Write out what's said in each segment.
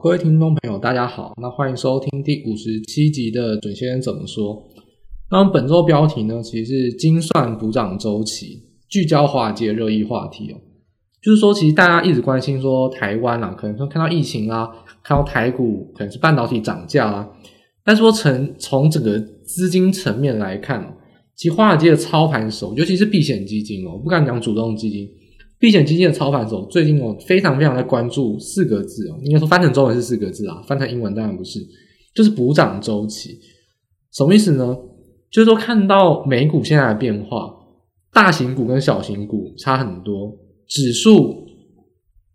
各位听众朋友，大家好，那欢迎收听第五十七集的准先生怎么说。那本周标题呢，其实是精算补涨周期，聚焦华尔街热议话题哦。就是说，其实大家一直关心说台湾啊，可能说看到疫情啊，看到台股可能是半导体涨价啊，但是说从从整个资金层面来看，其实华尔街的操盘手，尤其是避险基金哦，不敢讲主动基金。避险基金的操盘手最近我非常非常在关注四个字哦，应该说翻成中文是四个字啊，翻成英文当然不是，就是补涨周期。什么意思呢？就是说看到美股现在的变化，大型股跟小型股差很多，指数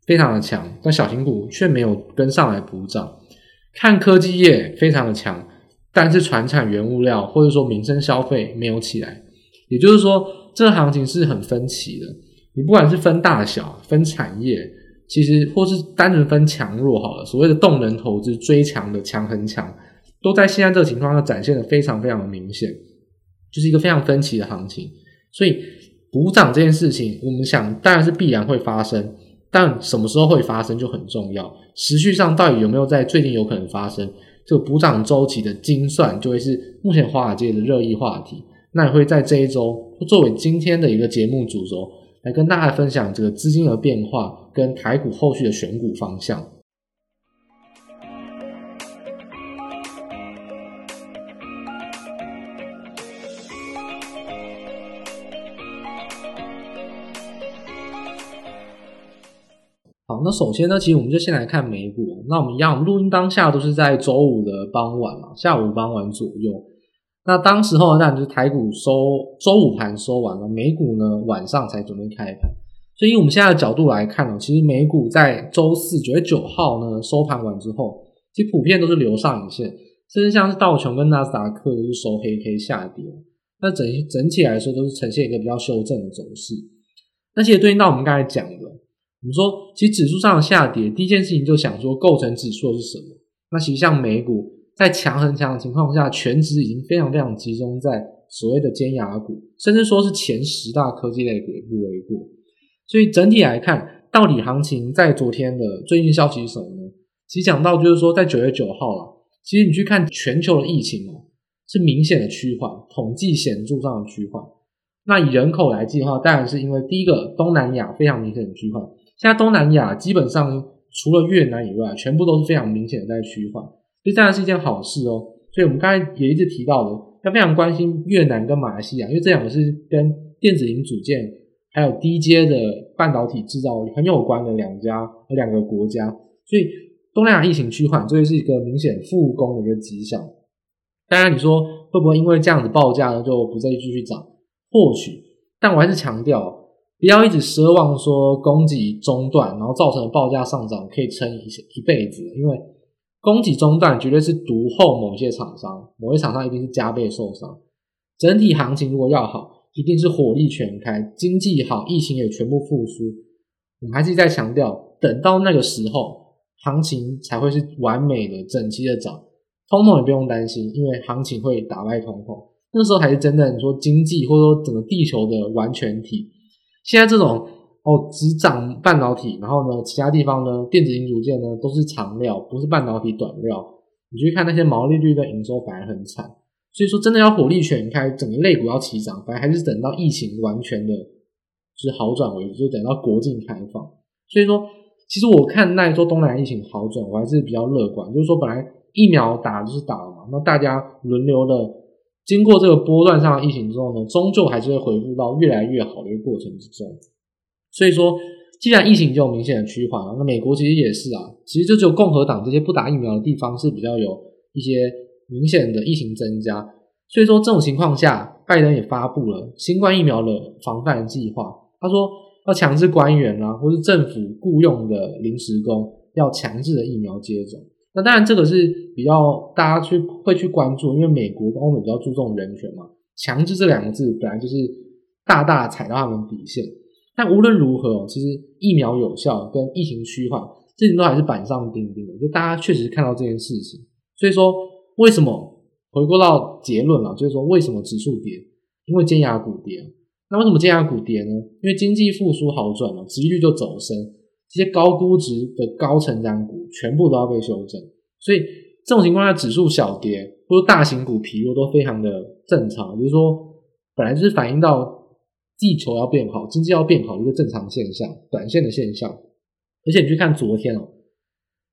非常的强，但小型股却没有跟上来补涨。看科技业非常的强，但是传产原物料或者说民生消费没有起来，也就是说这个行情是很分歧的。你不管是分大小、分产业，其实或是单纯分强弱好了，所谓的动能投资追强的强很强，都在现在这个情况下展现的非常非常的明显，就是一个非常分歧的行情。所以补涨这件事情，我们想当然是必然会发生，但什么时候会发生就很重要。时序上到底有没有在最近有可能发生，这个补涨周期的精算就会是目前华尔街的热议话题。那也会在这一周作为今天的一个节目主轴。来跟大家分享这个资金的变化跟台股后续的选股方向。好，那首先呢，其实我们就先来看美股。那我们一样，录音当下都是在周五的傍晚嘛，下午傍晚左右。那当时候呢，当然就是台股收周五盘收完了，美股呢晚上才准备开盘。所以，以我们现在的角度来看呢，其实美股在周四九月九号呢收盘完之后，其实普遍都是留上影线，甚至像是道琼跟纳斯达克都是收黑 K 下跌。那整整体来说都是呈现一个比较修正的走势。那其实对应到我们刚才讲的，我们说其实指数上的下跌，第一件事情就想说构成指数的是什么？那其实像美股。在强很强的情况下，全值已经非常非常集中在所谓的尖牙股，甚至说是前十大科技类股也不为过。所以整体来看，到底行情在昨天的最近消息是什么呢？其实讲到就是说，在九月九号了，其实你去看全球的疫情哦，是明显的趋缓，统计显著上的趋缓。那以人口来计的话，当然是因为第一个东南亚非常明显的趋缓。现在东南亚基本上除了越南以外，全部都是非常明显的在趋缓。这当然是一件好事哦，所以我们刚才也一直提到的，要非常关心越南跟马来西亚，因为这两个是跟电子零组件还有低阶的半导体制造很有关的两家和两个国家，所以东南亚疫情趋缓，这是一个明显复工的一个迹象。当然，你说会不会因为这样子报价呢就不再继续涨？或许，但我还是强调，不要一直奢望说供给中断，然后造成的报价上涨可以撑一一辈子，因为。供给中断绝对是独后某些厂商，某些厂商一定是加倍受伤。整体行情如果要好，一定是火力全开，经济好，疫情也全部复苏。我们还是在强调，等到那个时候，行情才会是完美的、整齐的涨。通膨也不用担心，因为行情会打败通膨。那时候才是真正说经济或者说整个地球的完全体。现在这种。哦，只涨半导体，然后呢，其他地方呢，电子零组件呢都是长料，不是半导体短料。你去看那些毛利率跟营收反而很惨，所以说真的要火力全开，整个类股要起涨，反而还是等到疫情完全的，就是好转为止，就等到国境开放。所以说，其实我看那一周东南亚疫情好转，我还是比较乐观。就是说，本来疫苗打就是打了嘛，那大家轮流的经过这个波段上的疫情之后呢，终究还是会恢复到越来越好的一个过程之中。所以说，既然疫情就有明显的趋缓了，那美国其实也是啊，其实就只有共和党这些不打疫苗的地方是比较有一些明显的疫情增加。所以说，这种情况下，拜登也发布了新冠疫苗的防范计划。他说要强制官员啊，或是政府雇佣的临时工要强制的疫苗接种。那当然，这个是比较大家去会去关注，因为美国跟欧美比较注重人权嘛，强制这两个字本来就是大大踩到他们底线。但无论如何，其实疫苗有效跟疫情趋缓，这些都还是板上钉钉的。就大家确实看到这件事情，所以说为什么回归到结论了，就是说为什么指数跌？因为尖牙股跌。那为什么尖牙股跌呢？因为经济复苏好转了，殖利率就走升。这些高估值的高成长股全部都要被修正。所以这种情况下，指数小跌或者大型股疲弱都非常的正常。就是说，本来就是反映到地球要变好，经济要变好一个正常现象，短线的现象。而且你去看昨天哦，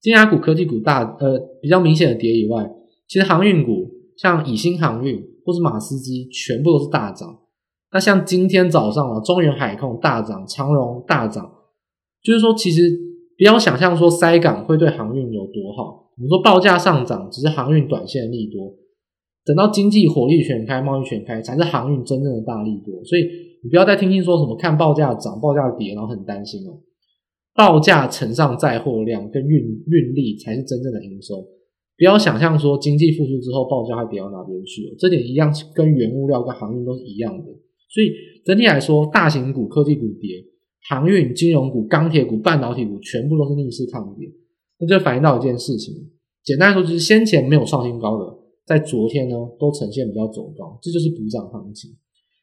金牙股、科技股大呃比较明显的跌以外，其实航运股像以新航运或是马斯基全部都是大涨。那像今天早上啊，中原海控大涨，长荣大涨，就是说其实不要想象说塞港会对航运有多好。我们说报价上涨只是航运短线利多，等到经济火力全开、贸易全开，才是航运真正的大利多。所以你不要再听信说什么看报价涨、报价跌，然后很担心哦。报价乘上载货量跟运运力才是真正的营收，不要想象说经济复苏之后报价会跌到哪边去哦，这点一样跟原物料跟航运都是一样的。所以整体来说，大型股、科技股跌，航运、金融股、钢铁股、半导体股全部都是逆势抗跌，那就反映到一件事情，简单来说就是先前没有创新高的，在昨天呢都呈现比较走高，这就是补涨行情。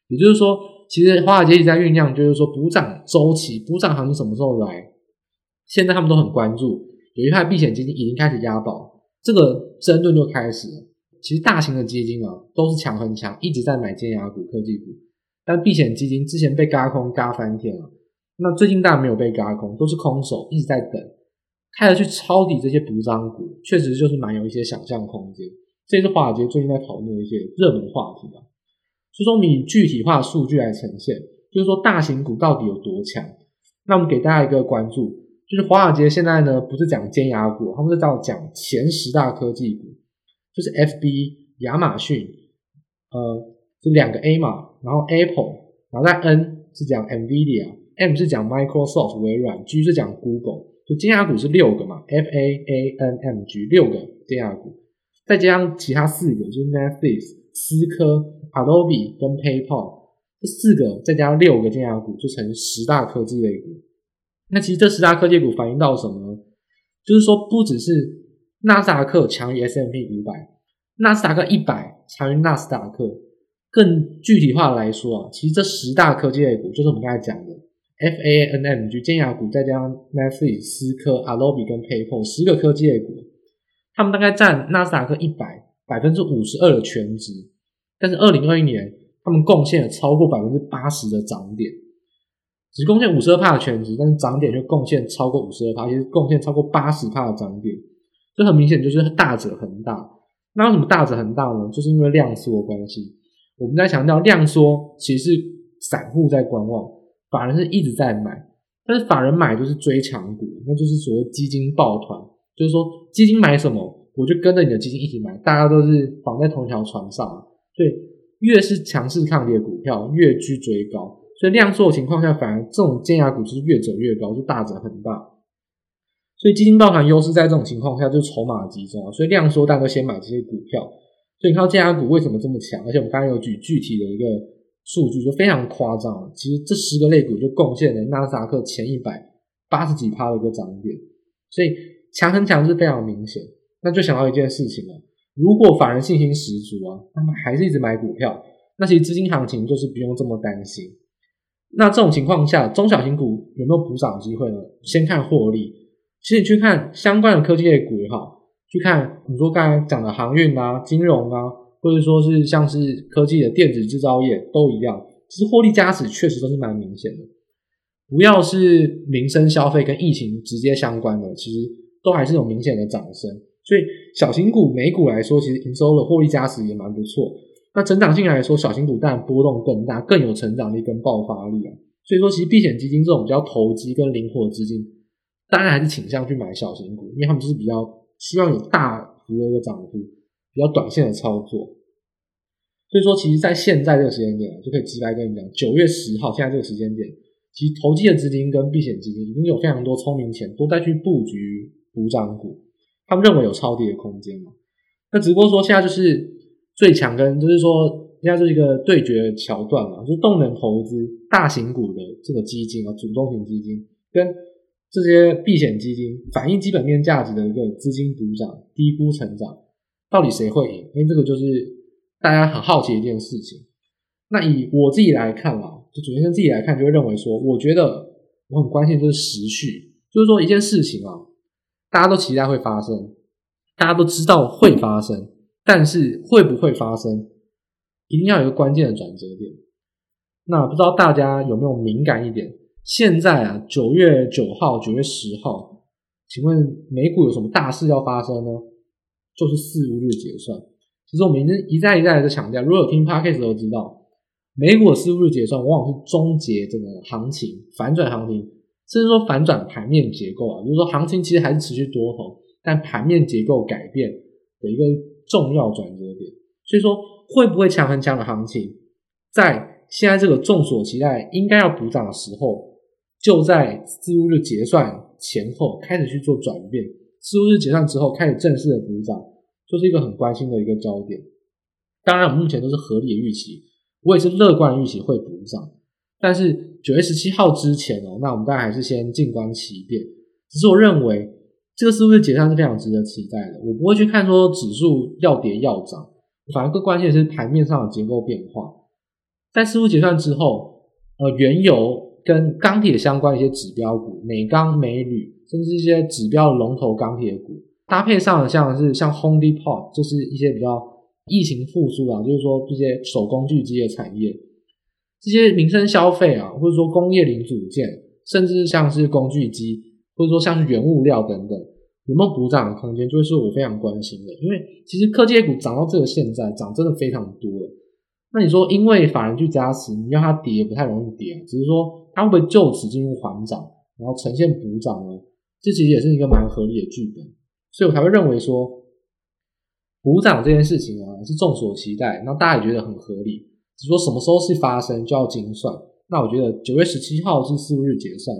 也就是说，其实华尔街一直在酝酿，就是说补涨周期、补涨行情什么时候来？现在他们都很关注，有一派避险基金已经开始押宝，这个争论就开始了。其实大型的基金啊，都是强很强，一直在买尖牙股、科技股，但避险基金之前被嘎空嘎翻天了，那最近当然没有被嘎空，都是空手一直在等，开始去抄底这些补涨股，确实就是蛮有一些想象空间。这也是华尔街最近在讨论的一些热门话题啊。所以说，以具体化数据来呈现，就是说大型股到底有多强？那我们给大家一个关注。就是华尔街现在呢，不是讲尖牙股，他们是在讲前十大科技股，就是 FB、亚马逊，呃，这两个 A 嘛，然后 Apple，然后在 N 是讲 NVIDIA，M 是讲 Microsoft 微软，G 是讲 Google，就尖牙股是六个嘛，F A A N M G 六个尖牙股，再加上其他四个就是 Netflix、思科、Adobe 跟 PayPal，这四个再加上六个尖牙股，就成十大科技类股。那其实这十大科技股反映到什么呢？就是说，不只是纳斯达克强于 S M P 五百，纳斯达克一百强于纳斯达克。更具体化来说啊，其实这十大科技类股就是我们刚才讲的 FAANG 尖牙股，再加上 Netflix、思科、Adobe 跟 PayPal 十个科技类股，他们大概占纳斯达克一百百分之五十二的权值。但是二零二一年，他们贡献了超过百分之八十的涨点。只贡献五十二趴的权值，但是涨点却贡献超过五十二趴，其实贡献超过八十帕的涨点，这很明显就是大者恒大。那为什么大者恒大呢？就是因为量缩的关系。我们在强调量缩，其实是散户在观望，法人是一直在买，但是法人买就是追强股，那就是所谓基金抱团，就是说基金买什么，我就跟着你的基金一起买，大家都是绑在同一条船上，所以越是强势抗跌的股票，越居追高。所以量缩的情况下，反而这种尖牙股就是越走越高，就大涨很大。所以基金抱团优势在这种情况下就筹码集中啊。所以量缩大家都先买这些股票。所以你看尖牙股为什么这么强？而且我们刚刚有举具体的一个数据，就非常夸张。其实这十个类股就贡献了纳斯达克前一百八十几趴的一个涨点。所以强很强是非常明显。那就想到一件事情了：如果法人信心十足啊，他们还是一直买股票，那其实资金行情就是不用这么担心。那这种情况下，中小型股有没有补涨机会呢？先看获利。其实你去看相关的科技类股也好，去看你说刚才讲的航运啊、金融啊，或者说是像是科技的电子制造业都一样，其实获利加持确实都是蛮明显的。不要是民生消费跟疫情直接相关的，其实都还是有明显的涨升。所以小型股、美股来说，其实营收的获利加持也蛮不错。那成长性来说，小型股当然波动更大，更有成长力跟爆发力啊。所以说，其实避险基金这种比较投机跟灵活的资金，当然还是倾向去买小型股，因为他们就是比较希望有大幅的一个涨幅，比较短线的操作。所以说，其实，在现在这个时间点，就可以直白跟你讲，九月十号现在这个时间点，其实投机的资金跟避险基金已经有非常多聪明钱都在去布局补涨股，他们认为有超低的空间嘛。那只不过说，现在就是。最强跟就是说，现在就是一个对决的桥段嘛，就是动能投资大型股的这个基金啊，主动型基金跟这些避险基金反映基本面价值的一个资金补涨、低估成长，到底谁会赢？因为这个就是大家很好奇一件事情。那以我自己来看啊，就主持人自己来看，就会认为说，我觉得我很关心就是时序，就是说一件事情啊，大家都期待会发生，大家都知道会发生，但是会不会发生，一定要有一个关键的转折点。那不知道大家有没有敏感一点？现在啊，九月九号、九月十号，请问美股有什么大事要发生呢？就是四巫日结算。其实我们一直一再一再的强调，如果有听 Podcast 都知道。美股的四巫日结算往往是终结这个行情，反转行情，甚至说反转盘面结构啊，就是说行情其实还是持续多头，但盘面结构改变的一个重要转折点。所以说，会不会强很强的行情，在现在这个众所期待应该要补涨的时候，就在四巫日结算前后开始去做转变，四巫日结算之后开始正式的补涨，就是一个很关心的一个焦点。当然，我们目前都是合理的预期。我也是乐观预期会补涨，但是九月十七号之前哦，那我们当然还是先静观其变。只是我认为这个四巫日结算是非常值得期待的。我不会去看说指数要跌要涨，反而更关键的是盘面上的结构变化。在四巫结算之后，呃，原油跟钢铁相关的一些指标股，美钢、美铝，甚至一些指标的龙头钢铁股，搭配上像是像 Home Depot，就是一些比较。疫情复苏啊，就是说这些手工具机的产业，这些民生消费啊，或者说工业零组件，甚至像是工具机，或者说像是原物料等等，有没有补涨的空间，就是我非常关心的。因为其实科技股涨到这个现在，涨真的非常多了。那你说，因为法人去加持，你让它跌也不太容易跌。只是说，它会不会就此进入缓涨，然后呈现补涨呢？这其实也是一个蛮合理的剧本，所以我才会认为说。补涨这件事情啊，是众所期待，那大家也觉得很合理。只说什么时候是发生，就要精算。那我觉得九月十七号是四日结算，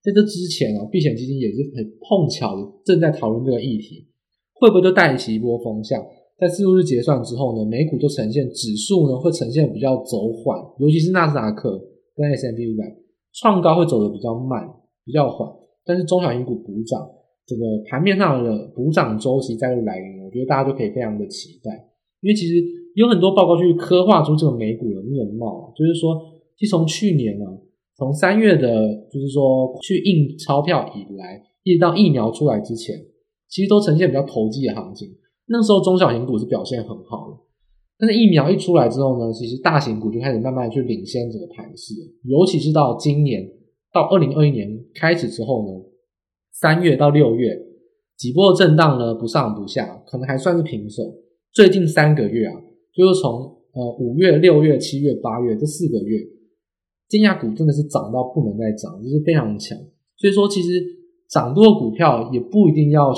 在这之前啊，避险基金也是很碰巧正在讨论这个议题，会不会就带起一波风向？在四日结算之后呢，美股就呈现指数呢会呈现比较走缓，尤其是纳斯达克跟 S M P 五百创高会走得比较慢，比较缓，但是中小型股补涨。这个盘面上的补涨周期再度来临，我觉得大家都可以非常的期待，因为其实有很多报告去刻画出这个美股的面貌，就是说，其实从去年呢，从三月的，就是说去印钞票以来，一直到疫苗出来之前，其实都呈现比较投机的行情。那时候中小型股是表现很好的，但是疫苗一出来之后呢，其实大型股就开始慢慢去领先这个盘势，尤其是到今年到二零二一年开始之后呢。三月到六月几波震荡呢，不上不下，可能还算是平手。最近三个月啊，就是从呃五月、六月、七月、八月这四个月，尖牙股真的是涨到不能再涨，就是非常强。所以说，其实涨多的股票也不一定要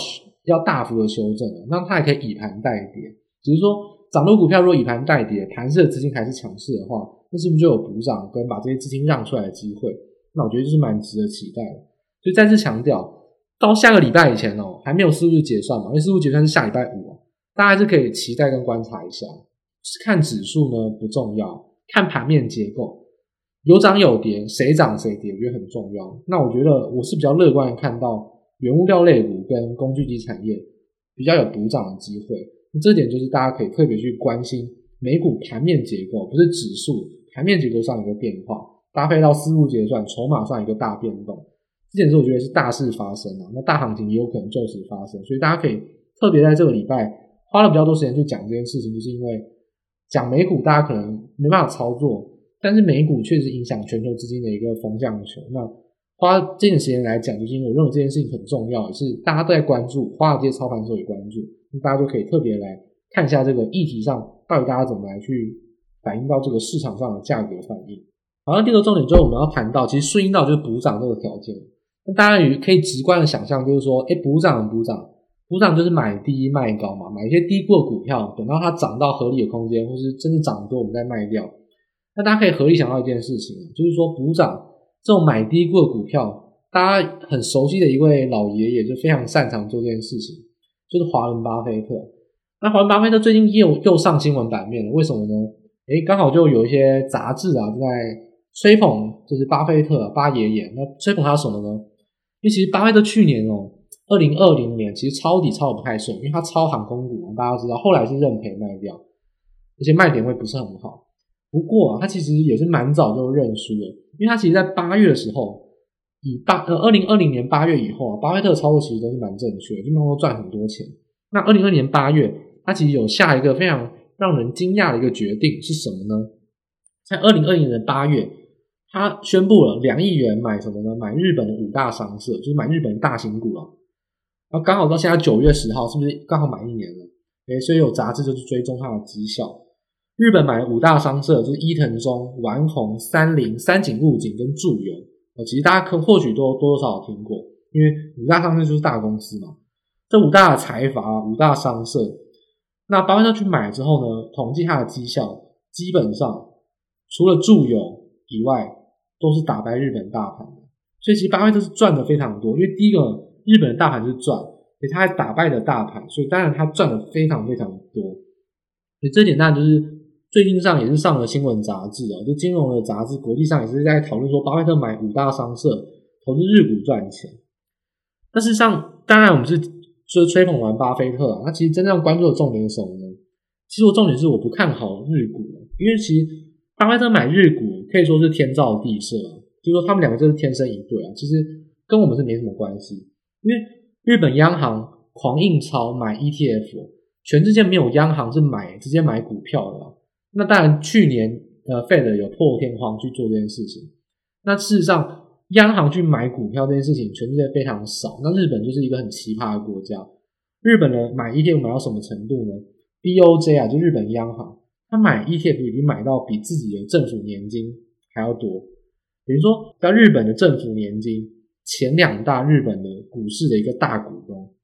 要大幅的修正，那它也可以以盘代跌。只是说，涨多股票如果以盘代跌，盘势的资金还是强势的话，那是不是就有补涨跟把这些资金让出来的机会？那我觉得就是蛮值得期待的。所以再次强调。到下个礼拜以前哦，还没有四巫日结算嘛？因为四巫结算是下礼拜五哦，大家还是可以期待跟观察一下。看指数呢不重要，看盘面结构，有涨有跌，谁涨谁跌，我觉得很重要。那我觉得我是比较乐观，看到原物料类股跟工具机产业比较有补涨的机会。那这点就是大家可以特别去关心美股盘面结构，不是指数盘面结构上一个变化，搭配到四巫结算筹码上一个大变动。这点是我觉得是大事发生啊，那大行情也有可能就此发生，所以大家可以特别在这个礼拜花了比较多时间去讲这件事情，就是因为讲美股大家可能没办法操作，但是美股确实影响全球资金的一个风向球。那花这点时间来讲，就是因为我认为这件事情很重要，也是大家都在关注，花了这些操盘手也关注，那大家就可以特别来看一下这个议题上到底大家怎么来去反映到这个市场上的价格反应。好，像第二个重点就是我们要谈到，其实顺应到就是补涨这个条件。那大家也可以直观的想象，就是说，诶，补涨补涨，补涨就是买低卖高嘛，买一些低估的股票，等到它涨到合理的空间，或是真的涨多，我们再卖掉。那大家可以合理想到一件事情，就是说补涨这种买低估的股票，大家很熟悉的一位老爷爷就非常擅长做这件事情，就是华伦巴菲特。那华伦巴菲特最近又又上新闻版面了，为什么呢？诶，刚好就有一些杂志啊在吹捧，就是巴菲特巴爷爷，那吹捧他什么呢？因为其实巴菲特去年哦，二零二零年其实抄底抄的不太顺，因为他抄航空股，大家知道，后来是认赔卖掉，而且卖点会不是很好。不过啊，他其实也是蛮早就认输了，因为他其实在八月的时候以八呃二零二零年八月以后啊，巴菲特操作其实都是蛮正确的，基本上都赚很多钱。那二零二零年八月，他其实有下一个非常让人惊讶的一个决定是什么呢？在二零二零年的八月，他宣布了两亿元买什么呢？买日本的五大商社，就是买日本的大型股啊。然后刚好到现在九月十号，是不是刚好满一年了？诶，所以有杂志就是追踪它的绩效。日本买的五大商社就是伊藤忠、丸红、三菱、三井物景跟住友。哦，其实大家可或许都多多少少听过，因为五大商社就是大公司嘛。这五大财阀、五大商社，那巴菲特去买之后呢，统计它的绩效，基本上除了住友以外，都是打败日本大盘的。所以其实巴菲特是赚的非常多，因为第一个日本的大盘是赚，所以他还打败了大盘，所以当然他赚的非常非常多。所以这点当然就是。最近上也是上了新闻杂志哦，就金融的杂志，国际上也是在讨论说，巴菲特买五大商社，投资日股赚钱。但事实上，当然我们是就吹捧完巴菲特啊，那其实真正关注的重点是什么呢？其实我重点是我不看好日股，因为其实巴菲特买日股可以说是天造地设，就是说他们两个就是天生一对啊。其实跟我们是没什么关系，因为日本央行狂印钞买 ETF，全世界没有央行是买直接买股票的。那当然，去年呃，Fed 有破天荒去做这件事情。那事实上，央行去买股票这件事情，全世界非常少。那日本就是一个很奇葩的国家。日本的买 ETF 买到什么程度呢？BOJ 啊，就日本央行，他买 ETF 已经买到比自己的政府年金还要多。比如说，在日本的政府年金前两大日本的股市的一个大股东，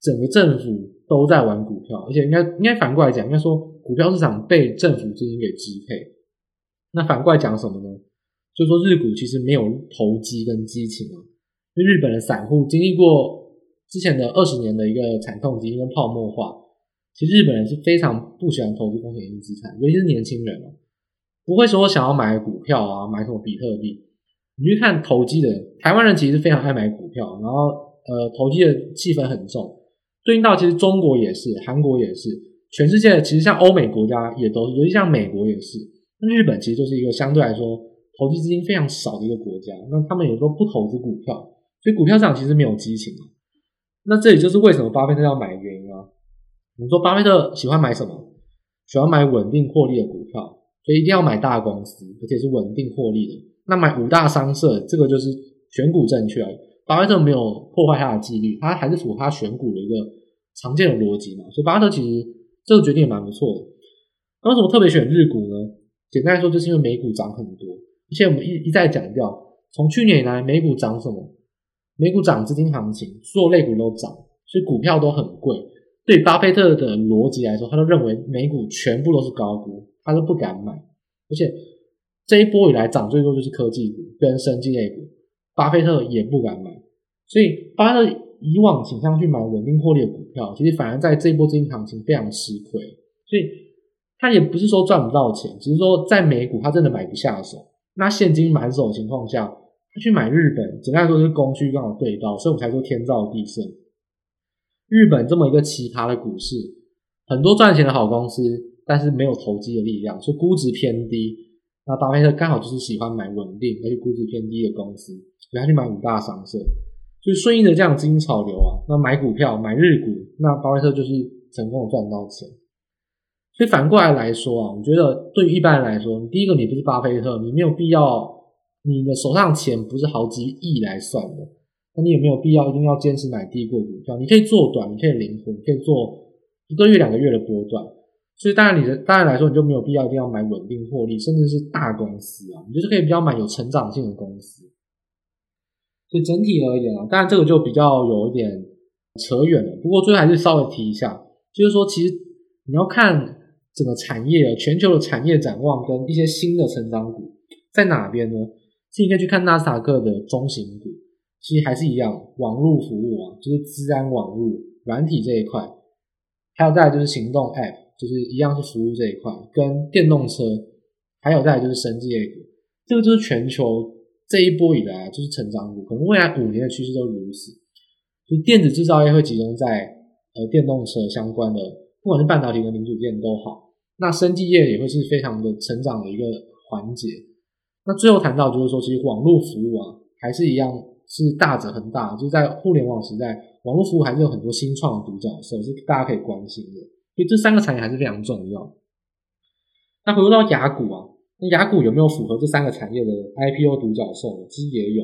整个政府都在玩股票，而且应该应该反过来讲，应该说。股票市场被政府资金给支配，那反过来讲什么呢？就说日股其实没有投机跟激情啊。因为日本的散户经历过之前的二十年的一个惨痛经历跟泡沫化，其实日本人是非常不喜欢投资风险性资产，尤其是年轻人哦，不会说想要买股票啊，买什么比特币。你去看投机的人台湾人，其实非常爱买股票，然后呃，投机的气氛很重。对应到其实中国也是，韩国也是。全世界其实像欧美国家也都是，尤其像美国也是。那日本其实就是一个相对来说投机资金非常少的一个国家，那他们也都不投资股票，所以股票市场其实没有激情。那这也就是为什么巴菲特要买的原因啊。你说巴菲特喜欢买什么？喜欢买稳定获利的股票，所以一定要买大公司，而且是稳定获利的。那买五大商社，这个就是选股正确。巴菲特没有破坏他的纪律，他还是符合他选股的一个常见的逻辑嘛。所以巴菲特其实。这个决定也蛮不错的。为什么特别选日股呢？简单来说，就是因为美股涨很多，而且我们一一再强调，从去年以来，美股涨什么？美股涨资金行情，所有类股都涨，所以股票都很贵。对巴菲特的逻辑来说，他都认为美股全部都是高估，他都不敢买。而且这一波以来涨最多就是科技股跟生技类股，巴菲特也不敢买。所以巴菲特。以往倾向去买稳定获利的股票，其实反而在这一波资金行情非常吃亏，所以他也不是说赚不到钱，只是说在美股他真的买不下手。那现金满手的情况下，他去买日本，简单来说就是供需刚好对到，所以我才说天造地设。日本这么一个奇葩的股市，很多赚钱的好公司，但是没有投机的力量，所以估值偏低。那巴菲特刚好就是喜欢买稳定而且估值偏低的公司，所以他去买五大商社。就顺应着这样的资金潮流啊，那买股票买日股，那巴菲特就是成功的赚到钱。所以反过来来说啊，我觉得对于一般人来说，第一个你不是巴菲特，你没有必要，你的手上钱不是好几亿来算的，那你也没有必要一定要坚持买低过股票。你可以做短，你可以灵活，你可以做一个月两个月的波段。所以当然你的当然来说，你就没有必要一定要买稳定获利，甚至是大公司啊，你就是可以比较买有成长性的公司。所以整体而言啊，当然这个就比较有一点扯远了。不过最后还是稍微提一下，就是说，其实你要看整个产业，全球的产业展望跟一些新的成长股在哪边呢？是你可以去看纳斯达克的中型股，其实还是一样，网络服务啊，就是资安网络、软体这一块，还有再来就是行动 App，就是一样是服务这一块，跟电动车，还有再来就是生技类股，这个就是全球。这一波以来就是成长股，可能未来五年的趋势都如此。就电子制造业会集中在呃电动车相关的，不管是半导体跟零组件都好。那生技业也会是非常的成长的一个环节。那最后谈到就是说，其实网络服务啊，还是一样是大者恒大，就在互联网时代，网络服务还是有很多新创的独角兽，是大家可以关心的。所以这三个产业还是非常重要。那回到雅股啊，那雅股有没有符合这三个产业的 IPO 独角兽？其实也有，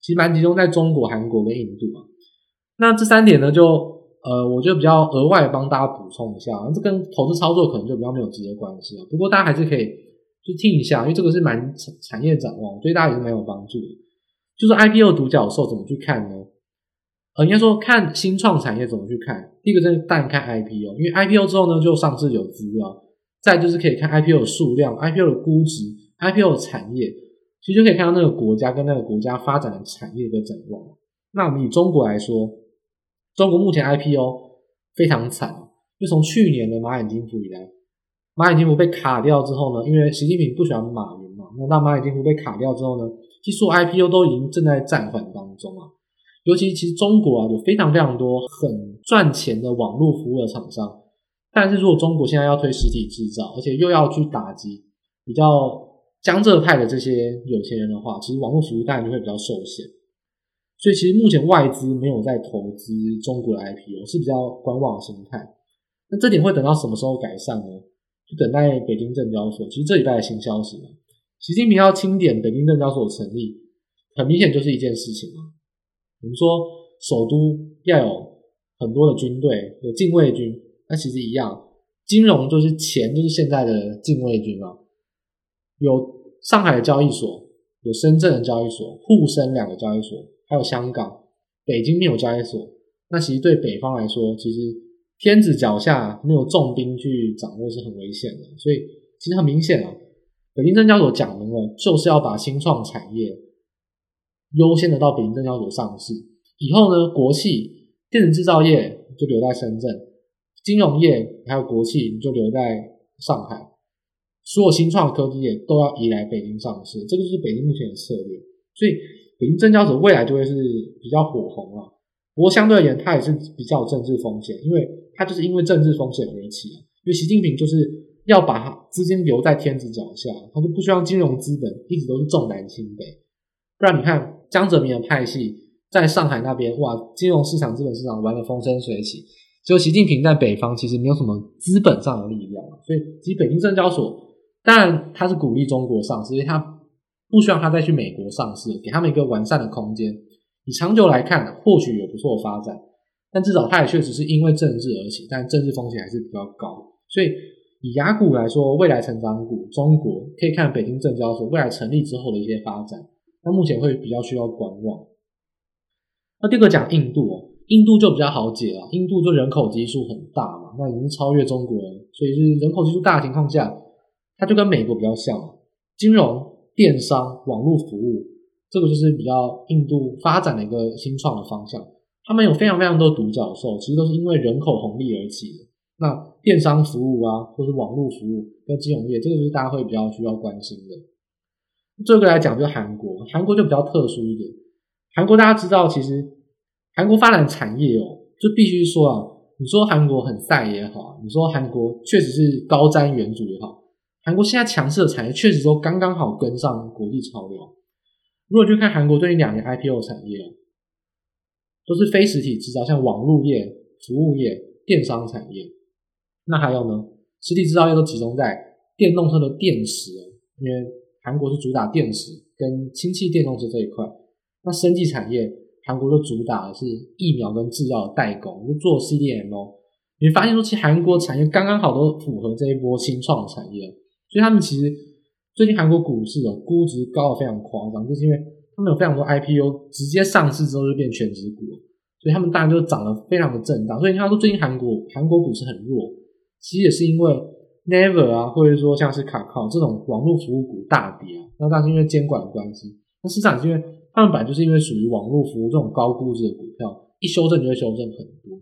其实蛮集中在中国、韩国跟印度啊。那这三点呢，就呃，我就比较额外帮大家补充一下，这跟投资操作可能就比较没有直接关系啊。不过大家还是可以去听一下，因为这个是蛮产产业展望，对大家也是蛮有帮助的。就是 IPO 独角兽怎么去看呢？应该说看新创产业怎么去看。第一个就是单看 IPO，因为 IPO 之后呢，就上市有资料。再就是可以看 IPO 的数量、IPO 的估值、IPO 的产业，其实就可以看到那个国家跟那个国家发展的产业的展望。那我们以中国来说，中国目前 IPO 非常惨，就从去年的蚂蚁金服以来，蚂蚁金服被卡掉之后呢，因为习近平不喜欢马云嘛，那那蚂蚁金服被卡掉之后呢，其实 IPO 都已经正在暂缓当中啊。尤其其实中国啊，有非常非常多很赚钱的网络服务的厂商。但是如果中国现在要推实体制造，而且又要去打击比较江浙派的这些有钱人的话，其实网络服务当然就会比较受限。所以其实目前外资没有在投资中国的 IPO，是比较观望的心态。那这点会等到什么时候改善呢？就等待北京证交所。其实这礼拜的新消息嘛，习近平要清点北京证交所成立，很明显就是一件事情嘛。我们说首都要有很多的军队，有禁卫军。那其实一样，金融就是钱，就是现在的禁卫军啊。有上海的交易所，有深圳的交易所，沪深两个交易所，还有香港、北京没有交易所。那其实对北方来说，其实天子脚下没有重兵去掌握是很危险的。所以其实很明显啊，北京证交所讲明了，就是要把新创产业优先的到北京证交所上市。以后呢，国企、电子制造业就留在深圳。金融业还有国企，你就留在上海；所有新创科技业都要移来北京上市，这个就是北京目前的策略。所以，北京证交所未来就会是比较火红了。不过，相对而言，它也是比较有政治风险，因为它就是因为政治风险而起啊。因为习近平就是要把资金留在天子脚下，他就不希望金融资本一直都是重南轻北。不然，你看江泽民的派系在上海那边，哇，金融市场、资本市场玩得风生水起。就习近平在北方其实没有什么资本上的力量，所以其实北京证交所当然他是鼓励中国上市，因为他不希望他再去美国上市，给他们一个完善的空间。以长久来看，或许有不错的发展，但至少他也确实是因为政治而起，但政治风险还是比较高。所以以雅股来说，未来成长股，中国可以看北京证交所未来成立之后的一些发展，那目前会比较需要观望。那第二个讲印度哦。印度就比较好解了，印度就人口基数很大嘛，那已经超越中国了，所以是人口基数大的情况下，它就跟美国比较像，金融、电商、网络服务，这个就是比较印度发展的一个新创的方向。他们有非常非常多独角兽，其实都是因为人口红利而起的。那电商服务啊，或是网络服务跟金融业，这个就是大家会比较需要关心的。最后一个来讲就是韩国，韩国就比较特殊一点，韩国大家知道其实。韩国发展产业哦，就必须说啊，你说韩国很赛也好，你说韩国确实是高瞻远瞩也好，韩国现在强势的产业确实都刚刚好跟上国际潮流。如果去看韩国最近两年 IPO 产业，都是非实体制造，像网络业、服务业、电商产业。那还有呢，实体制造业都集中在电动车的电池，因为韩国是主打电池跟氢气电动车这一块。那生技产业。韩国的主打的是疫苗跟制药的代工，就做 CDMO。你发现说，其实韩国产业刚刚好都符合这一波新创产业，所以他们其实最近韩国股市的估值高得非常夸张，就是因为他们有非常多 IPO 直接上市之后就变全值股，所以他们当然就涨得非常的震荡。所以你看说最近韩国韩国股市很弱，其实也是因为 Never 啊，或者说像是卡靠这种网络服务股大跌啊，那当然是因为监管的关系，那市场是因为。他们本来就是因为属于网络服务这种高估值的股票，一修正就会修正很多。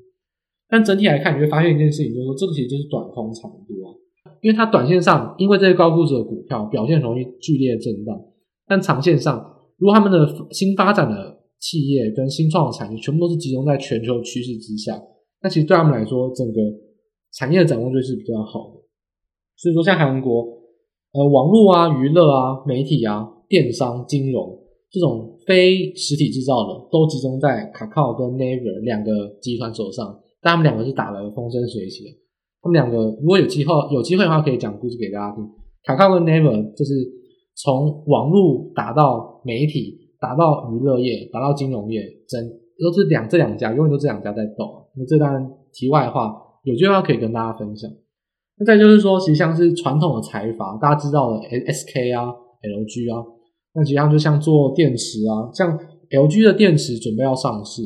但整体来看，你会发现一件事情，就是说这个其实就是短空长多啊。因为它短线上，因为这些高估值的股票表现容易剧烈震荡，但长线上，如果他们的新发展的企业跟新创的产业全部都是集中在全球趋势之下，那其实对他们来说，整个产业的展望就是比较好的。所以说，像韩国，呃，网络啊、娱乐啊、媒体啊、电商、金融这种。非实体制造的都集中在 Kakao 跟 Naver 两个集团手上，但他们两个是打得风生水起的。他们两个如果有机会有机会的话，可以讲故事给大家听。Kakao 跟 Naver 就是从网络打到媒体，打到娱乐业，打到金融业，整都是两这两家，永远都这两家在斗。那这段题外话，有机会的话可以跟大家分享。那再就是说，其实像是传统的财阀，大家知道的 SK 啊、LG 啊。那其实上就像做电池啊，像 LG 的电池准备要上市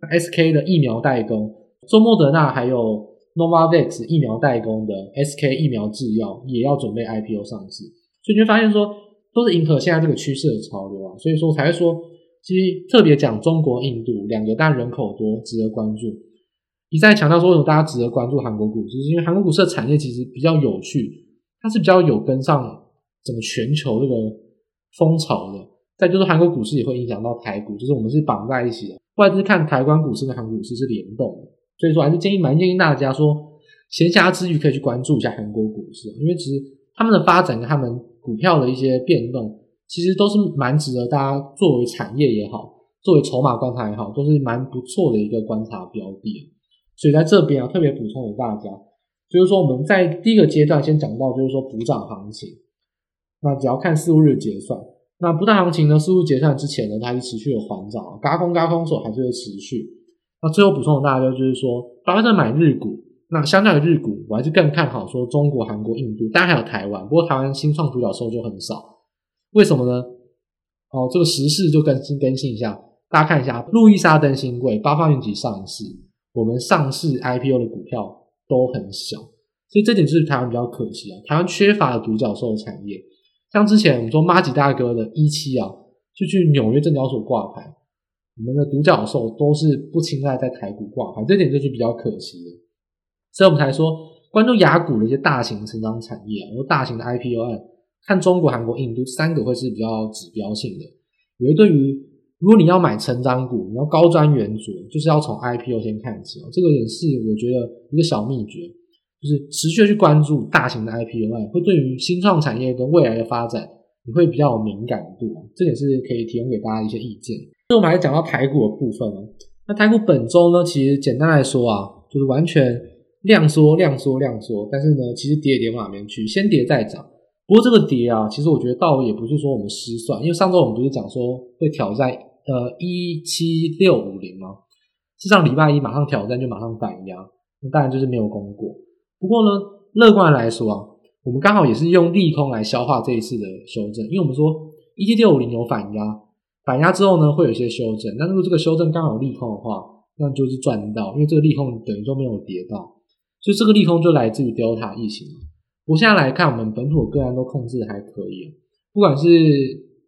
，SK 的疫苗代工，做莫德纳还有 Novavax 疫苗代工的 SK 疫苗制药也要准备 IPO 上市，所以你会发现说，都是迎合现在这个趋势的潮流啊，所以说才会说，其实特别讲中国、印度两个，但人口多，值得关注。一再强调说，为什么大家值得关注韩国股市，是因为韩国股市的产业其实比较有趣，它是比较有跟上整个全球这个。风潮的，再就是韩国股市也会影响到台股，就是我们是绑在一起的。外资看台湾股市跟韩国股市是联动的，所以说还是建议蛮建议大家说，闲暇之余可以去关注一下韩国股市，因为其实他们的发展跟他们股票的一些变动，其实都是蛮值得大家作为产业也好，作为筹码观察也好，都是蛮不错的一个观察标的。所以在这边啊，特别补充给大家，就是说我们在第一个阶段先讲到，就是说补涨行情。那只要看四五日结算，那不大行情呢？四五结算之前呢，它是持续的缓涨，嘎空嘎空手还是会持续。那最后补充的大家就是说，巴菲特买日股，那相较于日股，我还是更看好说中国、韩国、印度，当然还有台湾。不过台湾新创独角兽就很少，为什么呢？哦，这个时事就更新更新一下，大家看一下，路易莎登新贵，八方云集上市，我们上市 IPO 的股票都很小，所以这点就是台湾比较可惜啊，台湾缺乏独角兽的产业。像之前我们说麻吉大哥的一期啊，就去纽约证交所挂牌，我们的独角兽都是不青睐在台股挂牌，这点就是比较可惜的。所以我们才说关注雅股的一些大型成长产业啊，或大型的 IPO 案，看中国、韩国、印度三个会是比较指标性的。因为对于如果你要买成长股，你要高瞻远瞩，就是要从 IPO 先看起哦，这个也是我觉得一个小秘诀。就是持续的去关注大型的 IPO 案，会对于新创产业跟未来的发展，你会比较有敏感度，这也是可以提供给大家一些意见。那我们还讲到台股的部分了，那台股本周呢，其实简单来说啊，就是完全量缩、量缩、量缩，但是呢，其实跌也跌不哪边去，先跌再涨。不过这个跌啊，其实我觉得倒也不是说我们失算，因为上周我们不是讲说会挑战呃一七六五零吗？是上礼拜一马上挑战就马上反压，那当然就是没有攻过。不过呢，乐观来说啊，我们刚好也是用利空来消化这一次的修正，因为我们说一七六五零有反压，反压之后呢会有一些修正，那如果这个修正刚好有利空的话，那就是赚到，因为这个利空等于说没有跌到，所以这个利空就来自于 Delta 疫情。我现在来看，我们本土的个案都控制的还可以，不管是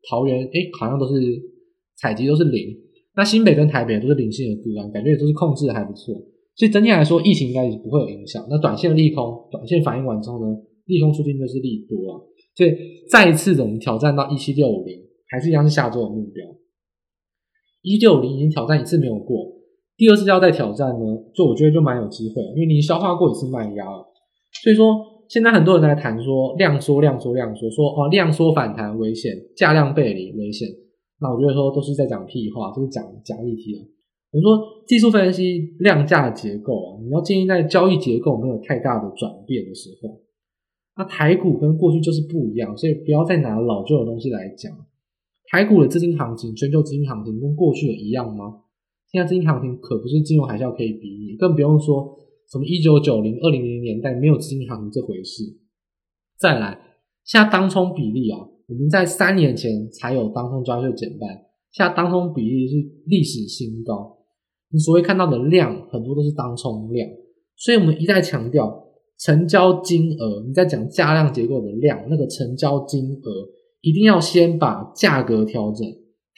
桃园，哎，好像都是采集都是零，那新北跟台北都是零星的个案，感觉也都是控制的还不错。所以整体来说，疫情应该是不会有影响。那短线利空，短线反应完之后呢，利空出尽就是利多啊。所以再一次的我们挑战到一七六五零，还是一样是下周的目标。一七六五零已经挑战一次没有过，第二次要再挑战呢，就我觉得就蛮有机会，因为你消化过一次卖压了。所以说，现在很多人在谈说量缩、量缩、量缩，说哦量缩反弹危险，价量背离危险。那我觉得说都是在讲屁话，都是讲假议题啊。我们说技术分析量价结构啊，你要建议在交易结构没有太大的转变的时候，那台股跟过去就是不一样，所以不要再拿老旧的东西来讲。台股的资金行情，全球资金行情跟过去有一样吗？现在资金行情可不是金融海啸可以比拟，更不用说什么一九九零、二零零年代没有资金行情这回事。再来，现在当冲比例啊，我们在三年前才有当冲交易减半，现在当冲比例是历史新高。你所谓看到的量，很多都是当冲量，所以我们一再强调成交金额。你在讲价量结构的量，那个成交金额一定要先把价格调整。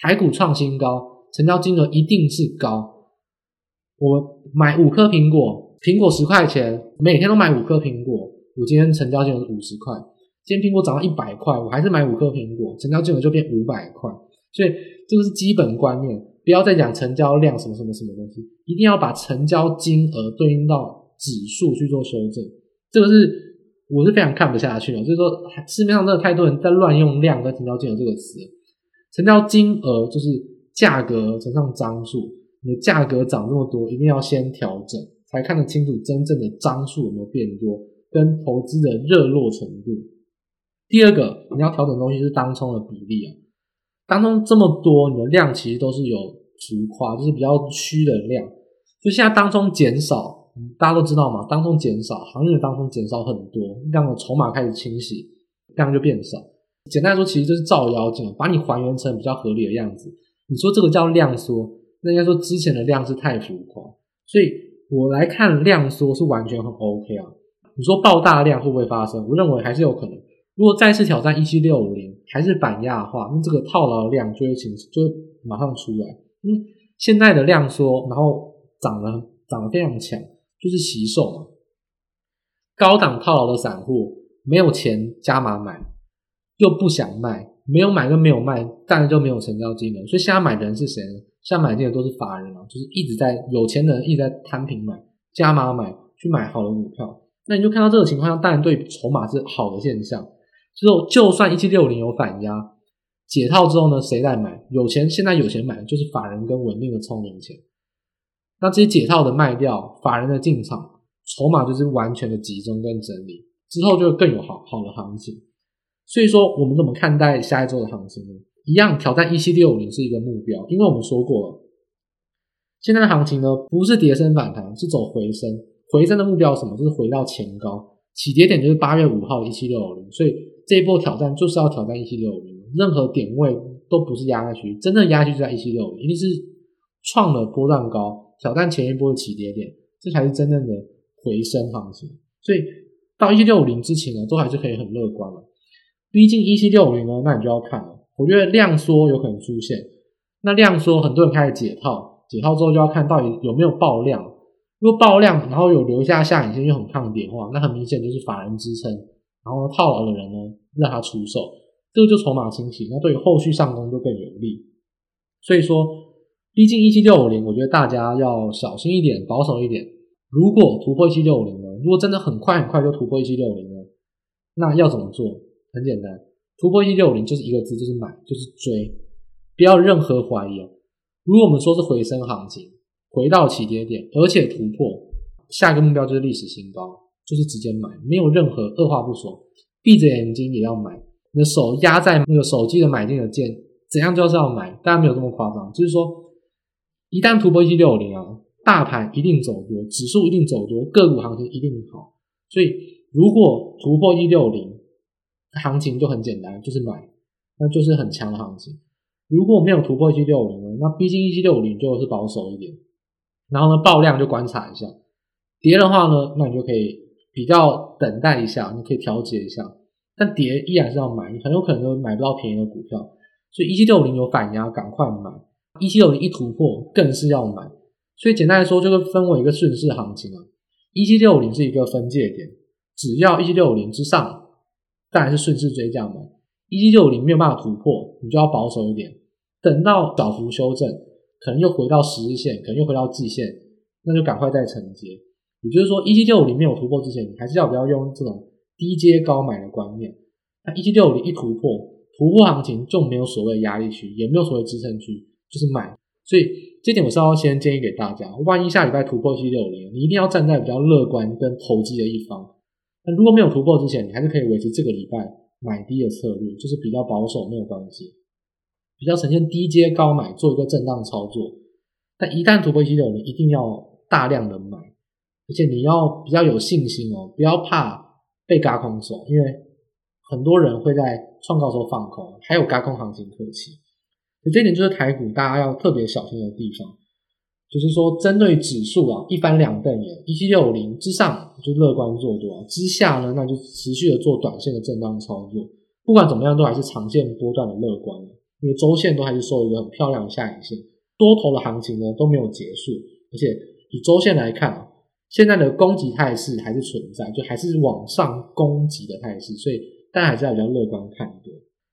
台股创新高，成交金额一定是高。我买五颗苹果，苹果十块钱，每天都买五颗苹果，我今天成交金额是五十块。今天苹果涨到一百块，我还是买五颗苹果，成交金额就变五百块。所以这个是基本观念。不要再讲成交量什么什么什么东西，一定要把成交金额对应到指数去做修正。这个是我是非常看不下去的，就是说市面上真的太多人在乱用量跟成交金额这个词。成交金额就是价格乘上张数，你的价格涨这么多，一定要先调整，才看得清楚真正的张数有没有变多，跟投资的热络程度。第二个你要调整的东西是当冲的比例啊，当冲这么多，你的量其实都是有浮夸，就是比较虚的量，就现在当冲减少。大家都知道嘛，当冲减少，行业的当冲减少很多，量的筹码开始清洗，量就变少。简单来说，其实就是照妖镜，把你还原成比较合理的样子。你说这个叫量缩，那应该说之前的量是太浮夸，所以我来看量缩是完全很 OK 啊。你说爆大量会不会发生？我认为还是有可能。如果再次挑战一七六五零还是反压的话，那这个套牢的量就会形就会马上出来。嗯，现在的量缩，然后涨了涨得非常强。就是惜售嘛，高档套牢的散户没有钱加码买，又不想卖，没有买跟没有卖，当然就没有成交金额。所以现在买的人是谁呢？像买进的都是法人啊，就是一直在有钱的人一直在摊平买，加码买去买好的股票。那你就看到这个情况下，当然对筹码是好的现象。之后就算一七六零有反压解套之后呢，谁在买？有钱现在有钱买就是法人跟稳定的聪明钱。那这些解套的卖掉，法人的进场，筹码就是完全的集中跟整理，之后就会更有好好的行情。所以说，我们怎么看待下一周的行情呢？一样挑战一七六零是一个目标，因为我们说过了，现在的行情呢不是跌升反弹，是走回升。回升的目标是什么？就是回到前高，起跌点就是八月五号一七六零，所以这一波挑战就是要挑战一七六零，任何点位都不是压下去，真正压下去就在一七六零，一定是创了波段高。挑战前一波的起跌点，这才是真正的回升行情。所以到一七六零之前呢，都还是可以很乐观了。毕竟一七六零呢，那你就要看了。我觉得量缩有可能出现，那量缩很多人开始解套，解套之后就要看到底有没有爆量。如果爆量，然后有留下下影线又很抗跌的话，那很明显就是法人支撑，然后套牢的人呢让他出售，这个就筹码清洗，那对于后续上攻就更有利。所以说。毕竟一七六五零，我觉得大家要小心一点，保守一点。如果突破一七六五零呢？如果真的很快很快就突破一七六五零呢？那要怎么做？很简单，突破一六零就是一个字，就是买，就是追，不要任何怀疑哦。如果我们说是回升行情，回到起跌点，而且突破，下一个目标就是历史新高，就是直接买，没有任何二话不说，闭着眼睛也要买，你的手压在那个手机的买进的键，怎样就是要买，当然没有这么夸张，就是说。一旦突破一六零啊，大盘一定走多，指数一定走多，个股行情一定好。所以如果突破一六零，行情就很简单，就是买，那就是很强的行情。如果我没有突破一七六零呢，那毕竟一七六零就是保守一点。然后呢，爆量就观察一下，跌的话呢，那你就可以比较等待一下，你可以调节一下。但跌依然是要买，你很有可能就买不到便宜的股票。所以一七六零有反压，赶快买。一七六零一突破，更是要买。所以简单来说，就会分为一个顺势行情啊。一七六零是一个分界点，只要一七六零之上，当然是顺势追价买。一七六零没有办法突破，你就要保守一点，等到小幅修正，可能又回到十日线，可能又回到季线，那就赶快再承接。也就是说，一七六零没有突破之前，你还是要不要用这种低阶高买的观念？那一七六零一突破，突破行情就没有所谓压力区，也没有所谓支撑区。就是买，所以这点我是要先建议给大家。万一下礼拜突破一七六零，你一定要站在比较乐观跟投机的一方。那如果没有突破之前，你还是可以维持这个礼拜买低的策略，就是比较保守没有关系，比较呈现低阶高买，做一个震荡操作。但一旦突破一七六零，一定要大量的买，而且你要比较有信心哦，不要怕被轧空手，因为很多人会在创高时候放空，还有轧空行情可期。这一点就是台股大家要特别小心的地方，就是说针对指数啊，一翻两瞪眼，一七六零之上就乐观做多，啊之下呢，那就持续的做短线的震荡操作。不管怎么样，都还是长线波段的乐观，因为周线都还是收一个很漂亮的下影线，多头的行情呢都没有结束，而且以周线来看啊，现在的攻击态势还是存在，就还是往上攻击的态势，所以大家还是要比较乐观看多。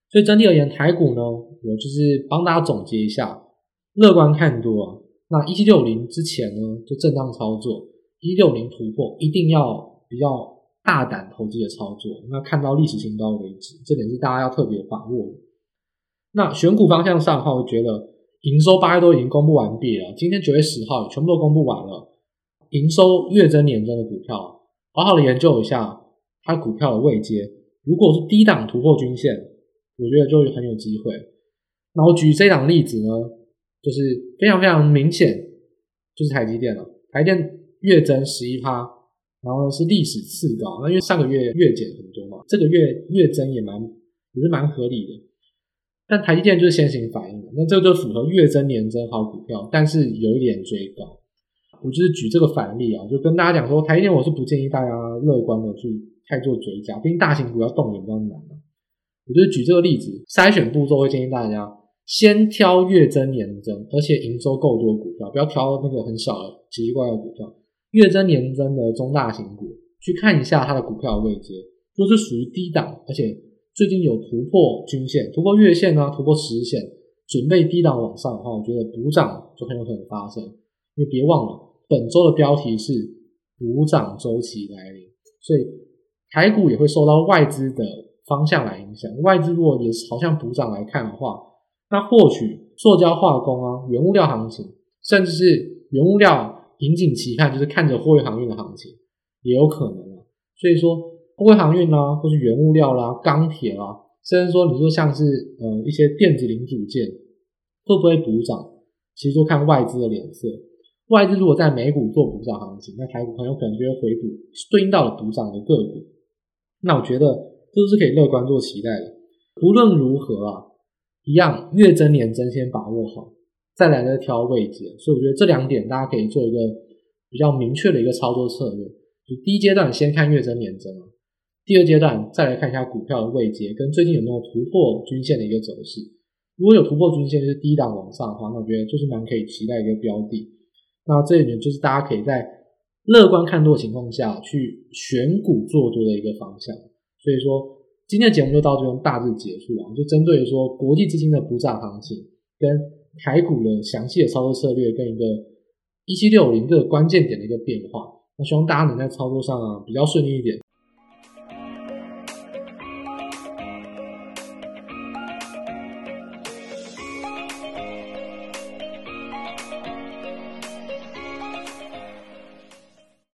所以整体而言，台股呢，我就是帮大家总结一下，乐观看多啊。那一七六零之前呢，就震荡操作；一六零突破，一定要比较大胆投机的操作。那看到历史新高为止，这点是大家要特别把握的。那选股方向上的话，我觉得营收八月都已经公布完毕了，今天九月十号也全部都公布完了。营收月增年增的股票，好好的研究一下它股票的位阶。如果是低档突破均线，我觉得就很有机会。那我举这档例子呢，就是非常非常明显，就是台积电了。台电月增十一趴，然后是历史次高。那因为上个月月减很多嘛，这个月月增也蛮也是蛮合理的。但台积电就是先行反应的，那这个就符合月增年增好股票，但是有一点追高。我就是举这个反例啊，就跟大家讲说，台积电我是不建议大家乐观的去太做追加，毕竟大型股要动也比较难嘛。我就是举这个例子，筛选步骤会建议大家先挑月增年增，而且营收够多股票，不要挑那个很小的奇奇怪怪的股票。月增年增的中大型股，去看一下它的股票位置，都是属于低档，而且最近有突破均线、突破月线啊、突破十日线，准备低档往上的话，我觉得补涨就很有可能发生。因为别忘了。本周的标题是补涨周期来临，所以台股也会受到外资的方向来影响。外资如果也是朝向补涨来看的话，那或许塑胶化工啊、原物料行情，甚至是原物料引颈期看，就是看着货运航运的行情，也有可能啊。所以说，货柜航运啊，或是原物料啦、啊、钢铁啦，甚至说你说像是呃一些电子零组件，会不会补涨？其实就看外资的脸色。外资如果在美股做补涨行情，那台股很有可能就会回补对应到了补涨的个股。那我觉得这都是可以乐观做期待的。无论如何啊，一样月增年增先把握好，再来再挑位置。所以我觉得这两点大家可以做一个比较明确的一个操作策略。就第一阶段先看月增年增啊，第二阶段再来看一下股票的位阶跟最近有没有突破均线的一个走势。如果有突破均线，就是低档往上的话，那我觉得就是蛮可以期待一个标的。那这一点就是大家可以在乐观看多情况下去选股做多的一个方向。所以说，今天的节目就到这边大致结束了。就针对说国际资金的补涨行情，跟台股的详细的操作策略，跟一个一七六零这个关键点的一个变化。那希望大家能在操作上啊比较顺利一点。